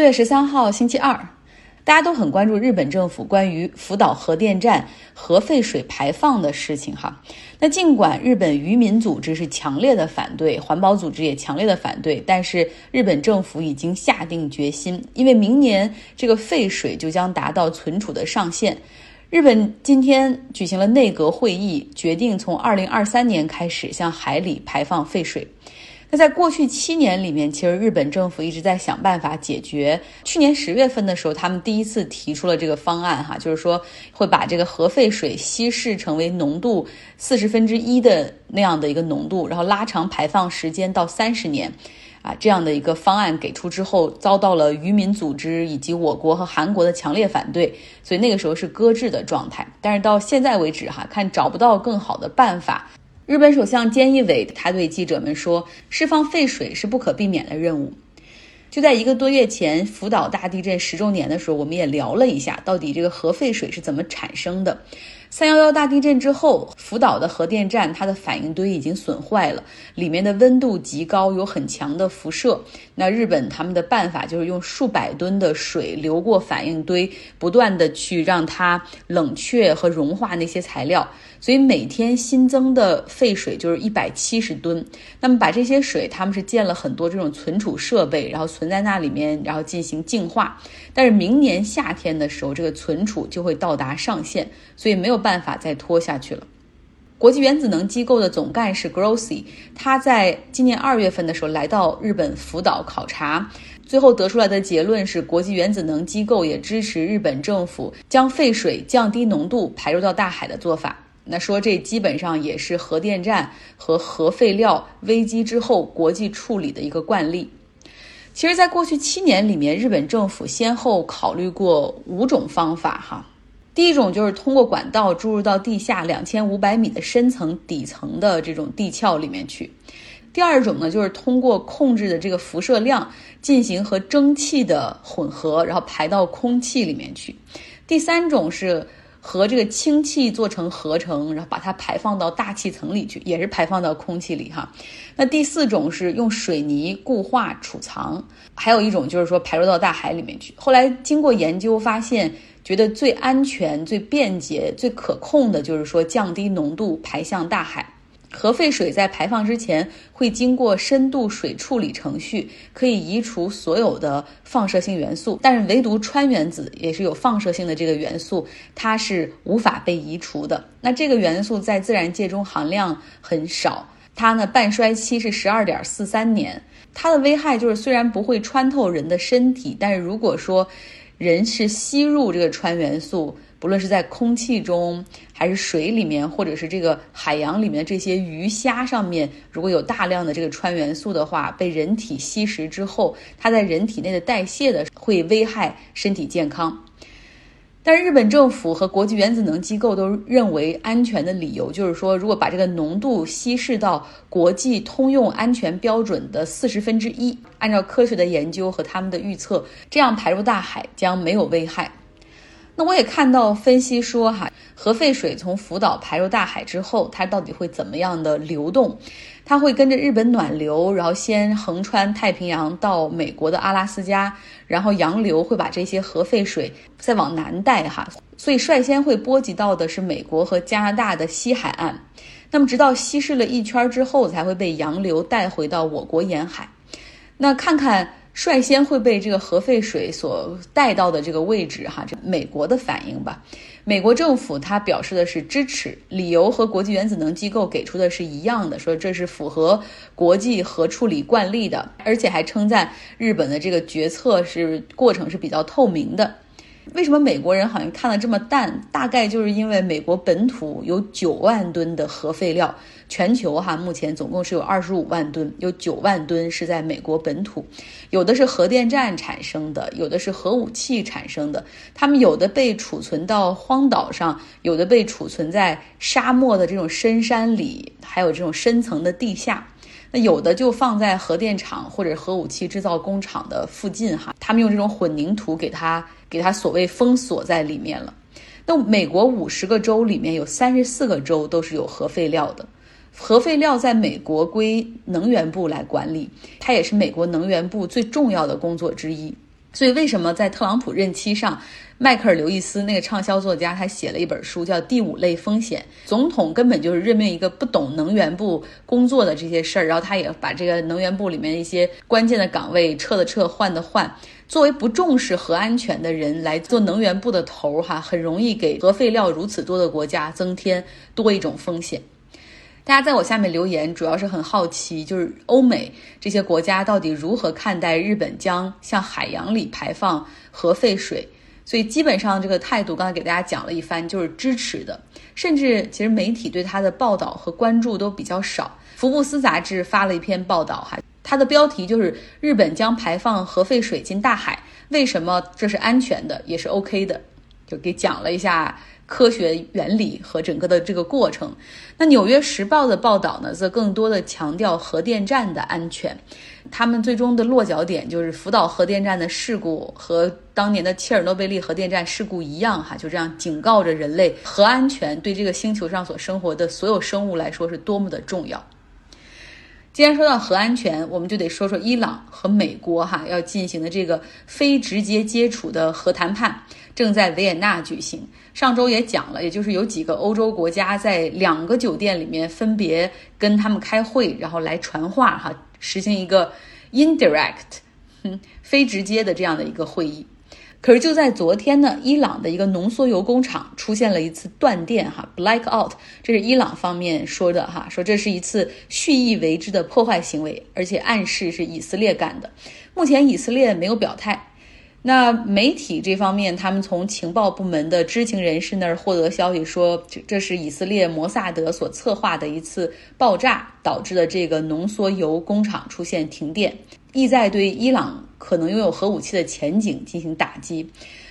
四月十三号星期二，大家都很关注日本政府关于福岛核电站核废水排放的事情哈。那尽管日本渔民组织是强烈的反对，环保组织也强烈的反对，但是日本政府已经下定决心，因为明年这个废水就将达到存储的上限。日本今天举行了内阁会议，决定从二零二三年开始向海里排放废水。那在过去七年里面，其实日本政府一直在想办法解决。去年十月份的时候，他们第一次提出了这个方案，哈，就是说会把这个核废水稀释成为浓度四十分之一的那样的一个浓度，然后拉长排放时间到三十年，啊，这样的一个方案给出之后，遭到了渔民组织以及我国和韩国的强烈反对，所以那个时候是搁置的状态。但是到现在为止，哈，看找不到更好的办法。日本首相菅义伟他对记者们说：“释放废水是不可避免的任务。”就在一个多月前，福岛大地震十周年的时候，我们也聊了一下，到底这个核废水是怎么产生的。三幺幺大地震之后，福岛的核电站它的反应堆已经损坏了，里面的温度极高，有很强的辐射。那日本他们的办法就是用数百吨的水流过反应堆，不断的去让它冷却和融化那些材料。所以每天新增的废水就是一百七十吨。那么把这些水，他们是建了很多这种存储设备，然后存在那里面，然后进行净化。但是明年夏天的时候，这个存储就会到达上限，所以没有办法再拖下去了。国际原子能机构的总干事 Grossi，他在今年二月份的时候来到日本福岛考察，最后得出来的结论是，国际原子能机构也支持日本政府将废水降低浓度排入到大海的做法。那说这基本上也是核电站和核废料危机之后国际处理的一个惯例。其实，在过去七年里面，日本政府先后考虑过五种方法哈。第一种就是通过管道注入到地下两千五百米的深层底层的这种地壳里面去。第二种呢，就是通过控制的这个辐射量进行和蒸汽的混合，然后排到空气里面去。第三种是。和这个氢气做成合成，然后把它排放到大气层里去，也是排放到空气里哈。那第四种是用水泥固化储藏，还有一种就是说排入到大海里面去。后来经过研究发现，觉得最安全、最便捷、最可控的就是说降低浓度排向大海。核废水在排放之前会经过深度水处理程序，可以移除所有的放射性元素，但是唯独氚原子也是有放射性的这个元素，它是无法被移除的。那这个元素在自然界中含量很少，它呢半衰期是十二点四三年。它的危害就是虽然不会穿透人的身体，但是如果说人是吸入这个氚元素。不论是在空气中，还是水里面，或者是这个海洋里面这些鱼虾上面，如果有大量的这个氚元素的话，被人体吸食之后，它在人体内的代谢的会危害身体健康。但是日本政府和国际原子能机构都认为安全的理由就是说，如果把这个浓度稀释到国际通用安全标准的四十分之一，按照科学的研究和他们的预测，这样排入大海将没有危害。那我也看到分析说，哈，核废水从福岛排入大海之后，它到底会怎么样的流动？它会跟着日本暖流，然后先横穿太平洋到美国的阿拉斯加，然后洋流会把这些核废水再往南带，哈，所以率先会波及到的是美国和加拿大的西海岸，那么直到稀释了一圈之后，才会被洋流带回到我国沿海。那看看。率先会被这个核废水所带到的这个位置，哈，这美国的反应吧。美国政府它表示的是支持，理由和国际原子能机构给出的是一样的，说这是符合国际核处理惯例的，而且还称赞日本的这个决策是过程是比较透明的。为什么美国人好像看得这么淡？大概就是因为美国本土有九万吨的核废料，全球哈目前总共是有二十五万吨，有九万吨是在美国本土，有的是核电站产生的，有的是核武器产生的，他们有的被储存到荒岛上，有的被储存在沙漠的这种深山里，还有这种深层的地下。那有的就放在核电厂或者核武器制造工厂的附近哈，他们用这种混凝土给它给它所谓封锁在里面了。那美国五十个州里面有三十四个州都是有核废料的，核废料在美国归能源部来管理，它也是美国能源部最重要的工作之一。所以为什么在特朗普任期上？迈克尔·刘易斯那个畅销作家，他写了一本书叫《第五类风险》。总统根本就是任命一个不懂能源部工作的这些事儿，然后他也把这个能源部里面一些关键的岗位撤的撤，换的换。作为不重视核安全的人来做能源部的头儿，哈，很容易给核废料如此多的国家增添多一种风险。大家在我下面留言，主要是很好奇，就是欧美这些国家到底如何看待日本将向海洋里排放核废水。所以基本上这个态度，刚才给大家讲了一番，就是支持的。甚至其实媒体对他的报道和关注都比较少。福布斯杂志发了一篇报道，哈，它的标题就是“日本将排放核废水进大海，为什么这是安全的，也是 OK 的”，就给讲了一下。科学原理和整个的这个过程，那《纽约时报》的报道呢，则更多的强调核电站的安全。他们最终的落脚点就是福岛核电站的事故，和当年的切尔诺贝利核电站事故一样，哈，就这样警告着人类，核安全对这个星球上所生活的所有生物来说是多么的重要。既然说到核安全，我们就得说说伊朗和美国哈要进行的这个非直接接触的核谈判。正在维也纳举行。上周也讲了，也就是有几个欧洲国家在两个酒店里面分别跟他们开会，然后来传话哈，实行一个 indirect，哼，非直接的这样的一个会议。可是就在昨天呢，伊朗的一个浓缩铀工厂出现了一次断电哈，blackout，这是伊朗方面说的哈，说这是一次蓄意为之的破坏行为，而且暗示是以色列干的。目前以色列没有表态。那媒体这方面，他们从情报部门的知情人士那儿获得消息说，这这是以色列摩萨德所策划的一次爆炸导致的这个浓缩铀工厂出现停电，意在对伊朗可能拥有核武器的前景进行打击。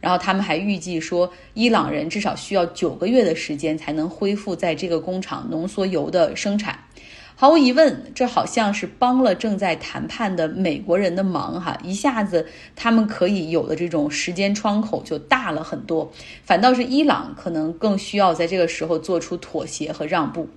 然后他们还预计说，伊朗人至少需要九个月的时间才能恢复在这个工厂浓缩铀的生产。毫无疑问，这好像是帮了正在谈判的美国人的忙哈，一下子他们可以有的这种时间窗口就大了很多。反倒是伊朗可能更需要在这个时候做出妥协和让步。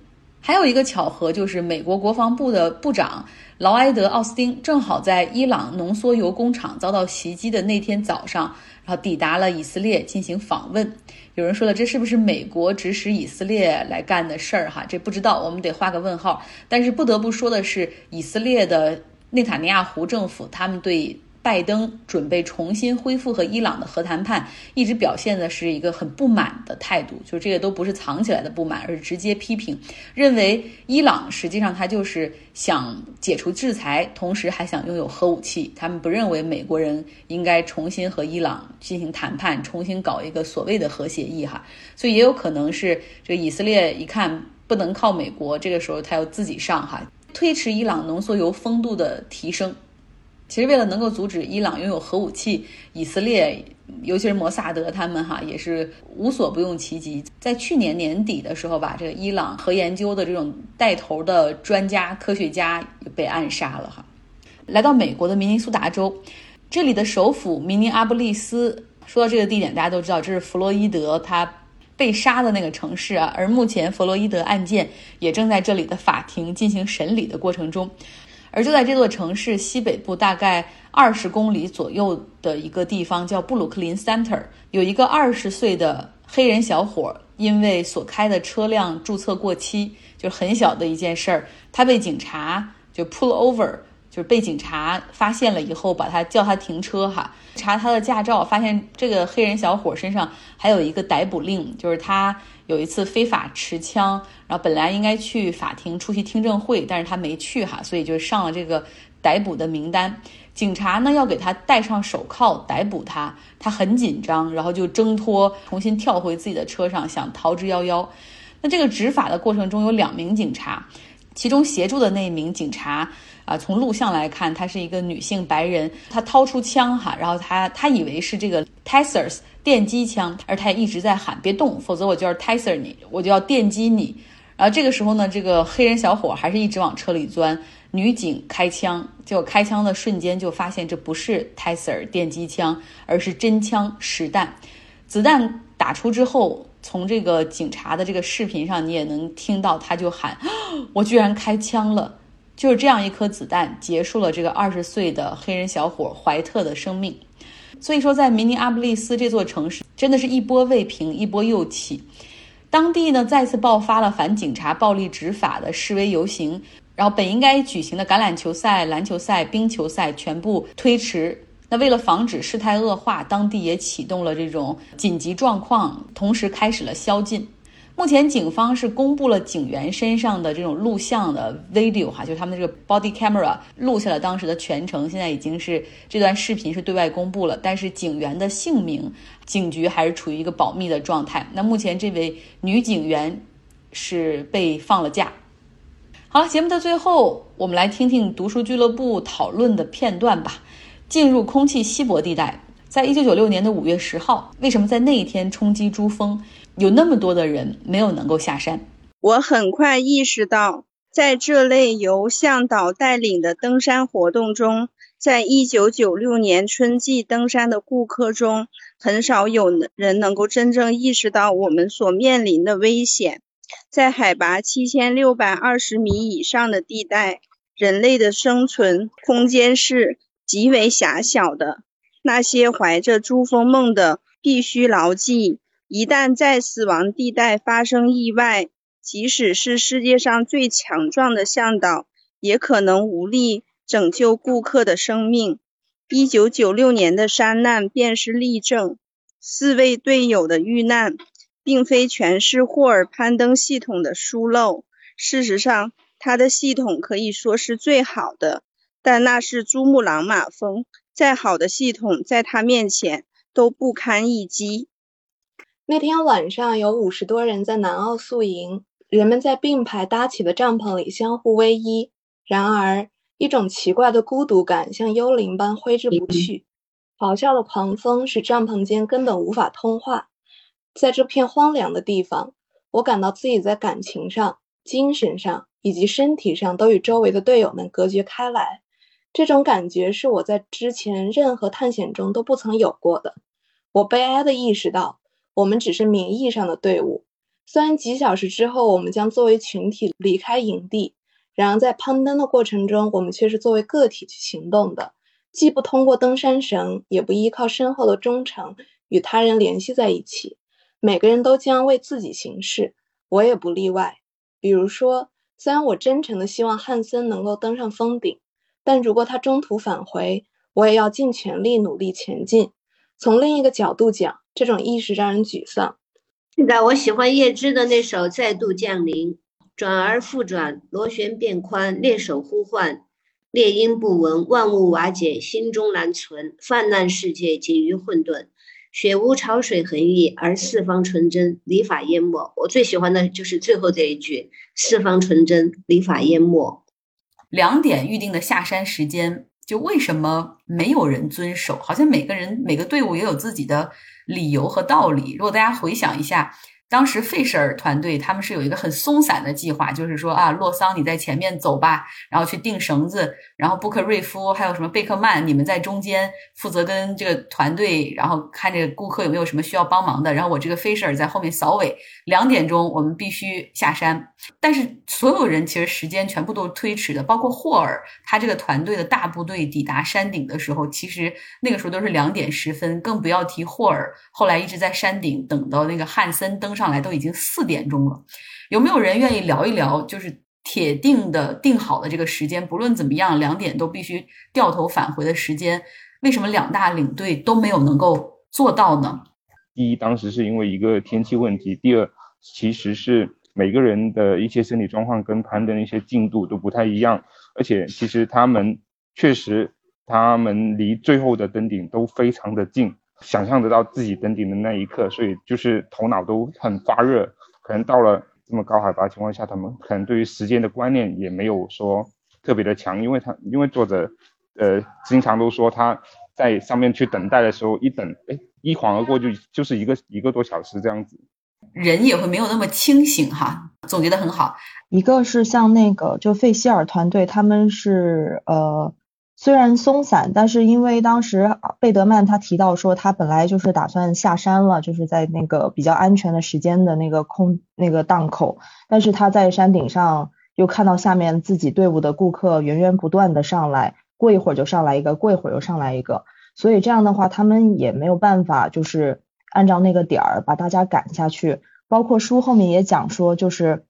还有一个巧合就是，美国国防部的部长劳埃德·奥斯汀正好在伊朗浓缩铀工厂遭到袭击的那天早上。然后抵达了以色列进行访问，有人说了，这是不是美国指使以色列来干的事儿？哈，这不知道，我们得画个问号。但是不得不说的是，以色列的内塔尼亚胡政府，他们对。拜登准备重新恢复和伊朗的核谈判，一直表现的是一个很不满的态度，就这个都不是藏起来的不满，而是直接批评，认为伊朗实际上他就是想解除制裁，同时还想拥有核武器。他们不认为美国人应该重新和伊朗进行谈判，重新搞一个所谓的核协议哈。所以也有可能是这个以色列一看不能靠美国，这个时候他要自己上哈，推迟伊朗浓缩铀丰度的提升。其实，为了能够阻止伊朗拥有核武器，以色列，尤其是摩萨德，他们哈也是无所不用其极。在去年年底的时候吧，这个伊朗核研究的这种带头的专家、科学家被暗杀了哈。来到美国的明尼苏达州，这里的首府明尼阿布利斯，说到这个地点，大家都知道这是弗洛伊德他被杀的那个城市啊。而目前，弗洛伊德案件也正在这里的法庭进行审理的过程中。而就在这座城市西北部大概二十公里左右的一个地方，叫布鲁克林 Center，有一个二十岁的黑人小伙，因为所开的车辆注册过期，就是很小的一件事儿，他被警察就 pull over。就是被警察发现了以后，把他叫他停车哈，查他的驾照，发现这个黑人小伙身上还有一个逮捕令，就是他有一次非法持枪，然后本来应该去法庭出席听证会，但是他没去哈，所以就上了这个逮捕的名单。警察呢要给他戴上手铐逮捕他，他很紧张，然后就挣脱，重新跳回自己的车上想逃之夭夭。那这个执法的过程中有两名警察，其中协助的那名警察。啊，从录像来看，她是一个女性白人，她掏出枪哈，然后她她以为是这个 Taser 电击枪，而她一直在喊别动，否则我就要 Taser 你，我就要电击你。然后这个时候呢，这个黑人小伙还是一直往车里钻，女警开枪，结果开枪的瞬间就发现这不是 Taser 电击枪，而是真枪实弹。子弹打出之后，从这个警察的这个视频上你也能听到，他就喊，我居然开枪了。就是这样一颗子弹结束了这个二十岁的黑人小伙怀特的生命。所以说，在明尼阿布利斯这座城市，真的是一波未平，一波又起。当地呢再次爆发了反警察暴力执法的示威游行，然后本应该举行的橄榄球赛、篮球赛、冰球赛全部推迟。为了防止事态恶化，当地也启动了这种紧急状况，同时开始了宵禁。目前警方是公布了警员身上的这种录像的 video 哈，就是他们的这个 body camera 录下了当时的全程，现在已经是这段视频是对外公布了，但是警员的姓名，警局还是处于一个保密的状态。那目前这位女警员是被放了假。好，节目的最后，我们来听听读书俱乐部讨论的片段吧。进入空气稀薄地带，在一九九六年的五月十号，为什么在那一天冲击珠峰？有那么多的人没有能够下山。我很快意识到，在这类由向导带领的登山活动中，在一九九六年春季登山的顾客中，很少有人能够真正意识到我们所面临的危险。在海拔七千六百二十米以上的地带，人类的生存空间是极为狭小的。那些怀着珠峰梦的，必须牢记。一旦在死亡地带发生意外，即使是世界上最强壮的向导，也可能无力拯救顾客的生命。一九九六年的山难便是例证。四位队友的遇难，并非全是霍尔攀登系统的疏漏。事实上，他的系统可以说是最好的，但那是珠穆朗玛峰，再好的系统在他面前都不堪一击。那天晚上有五十多人在南澳宿营，人们在并排搭起的帐篷里相互偎依。然而，一种奇怪的孤独感像幽灵般挥之不去。咆哮的狂风使帐篷间根本无法通话。在这片荒凉的地方，我感到自己在感情上、精神上以及身体上都与周围的队友们隔绝开来。这种感觉是我在之前任何探险中都不曾有过的。我悲哀地意识到。我们只是名义上的队伍，虽然几小时之后我们将作为群体离开营地，然而在攀登的过程中，我们却是作为个体去行动的，既不通过登山绳，也不依靠身后的忠诚与他人联系在一起。每个人都将为自己行事，我也不例外。比如说，虽然我真诚的希望汉森能够登上峰顶，但如果他中途返回，我也要尽全力努力前进。从另一个角度讲，这种意识让人沮丧。是的，我喜欢叶芝的那首《再度降临》，转而复转，螺旋变宽，猎手呼唤，猎鹰不闻，万物瓦解，心中难存，泛滥世界仅于混沌，雪无潮水横溢，而四方纯真，礼法淹没。我最喜欢的就是最后这一句：四方纯真，礼法淹没。两点预定的下山时间。就为什么没有人遵守？好像每个人每个队伍也有自己的理由和道理。如果大家回想一下。当时费舍尔团队他们是有一个很松散的计划，就是说啊，洛桑你在前面走吧，然后去定绳子，然后布克瑞夫还有什么贝克曼，你们在中间负责跟这个团队，然后看这个顾客有没有什么需要帮忙的，然后我这个费舍尔在后面扫尾。两点钟我们必须下山，但是所有人其实时间全部都是推迟的，包括霍尔他这个团队的大部队抵达山顶的时候，其实那个时候都是两点十分，更不要提霍尔后来一直在山顶等到那个汉森登上。上来都已经四点钟了，有没有人愿意聊一聊？就是铁定的定好的这个时间，不论怎么样，两点都必须掉头返回的时间，为什么两大领队都没有能够做到呢？第一，当时是因为一个天气问题；第二，其实是每个人的一些身体状况跟攀登的一些进度都不太一样，而且其实他们确实，他们离最后的登顶都非常的近。想象得到自己登顶的那一刻，所以就是头脑都很发热。可能到了这么高海拔情况下，他们可能对于时间的观念也没有说特别的强，因为他因为作者，呃，经常都说他在上面去等待的时候，一等，哎，一晃而过就就是一个一个多小时这样子，人也会没有那么清醒哈。总结的很好，一个是像那个就费希尔团队，他们是呃。虽然松散，但是因为当时贝德曼他提到说他本来就是打算下山了，就是在那个比较安全的时间的那个空那个档口，但是他在山顶上又看到下面自己队伍的顾客源源不断的上来，过一会儿就上来一个，过一会儿又上来一个，所以这样的话，他们也没有办法就是按照那个点儿把大家赶下去。包括书后面也讲说，就是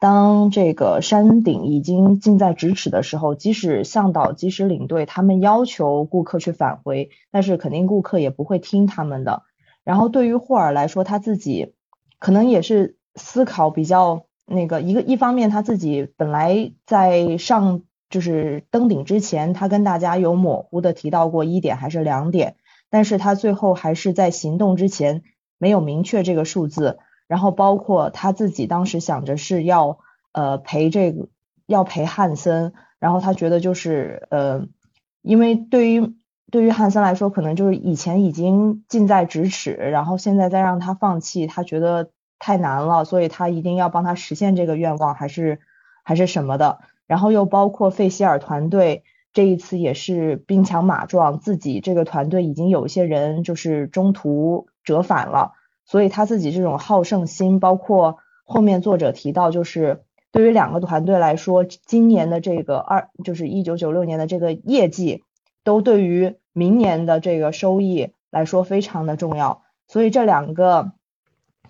当这个山顶已经近在咫尺的时候，即使向导、即使领队他们要求顾客去返回，但是肯定顾客也不会听他们的。然后对于霍尔来说，他自己可能也是思考比较那个一个一方面，他自己本来在上就是登顶之前，他跟大家有模糊的提到过一点还是两点，但是他最后还是在行动之前没有明确这个数字。然后包括他自己当时想着是要呃陪这个要陪汉森，然后他觉得就是呃，因为对于对于汉森来说，可能就是以前已经近在咫尺，然后现在再让他放弃，他觉得太难了，所以他一定要帮他实现这个愿望，还是还是什么的。然后又包括费希尔团队这一次也是兵强马壮，自己这个团队已经有一些人就是中途折返了。所以他自己这种好胜心，包括后面作者提到，就是对于两个团队来说，今年的这个二就是一九九六年的这个业绩，都对于明年的这个收益来说非常的重要。所以这两个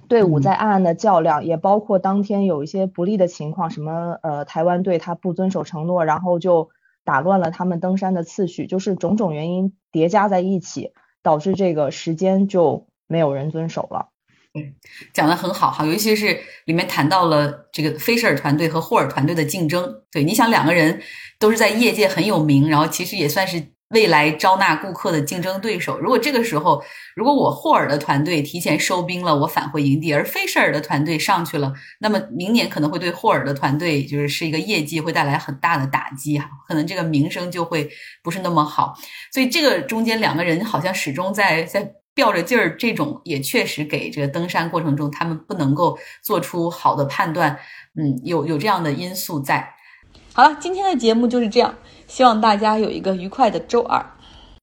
队伍在暗暗的较量，也包括当天有一些不利的情况，什么呃台湾队他不遵守承诺，然后就打乱了他们登山的次序，就是种种原因叠加在一起，导致这个时间就。没有人遵守了，对，讲的很好哈，尤其是里面谈到了这个菲舍尔团队和霍尔团队的竞争。对，你想两个人都是在业界很有名，然后其实也算是未来招纳顾客的竞争对手。如果这个时候，如果我霍尔的团队提前收兵了，我返回营地，而菲舍尔的团队上去了，那么明年可能会对霍尔的团队就是是一个业绩会带来很大的打击哈，可能这个名声就会不是那么好。所以这个中间两个人好像始终在在。吊着劲儿，这种也确实给这个登山过程中他们不能够做出好的判断，嗯，有有这样的因素在。好了，今天的节目就是这样，希望大家有一个愉快的周二。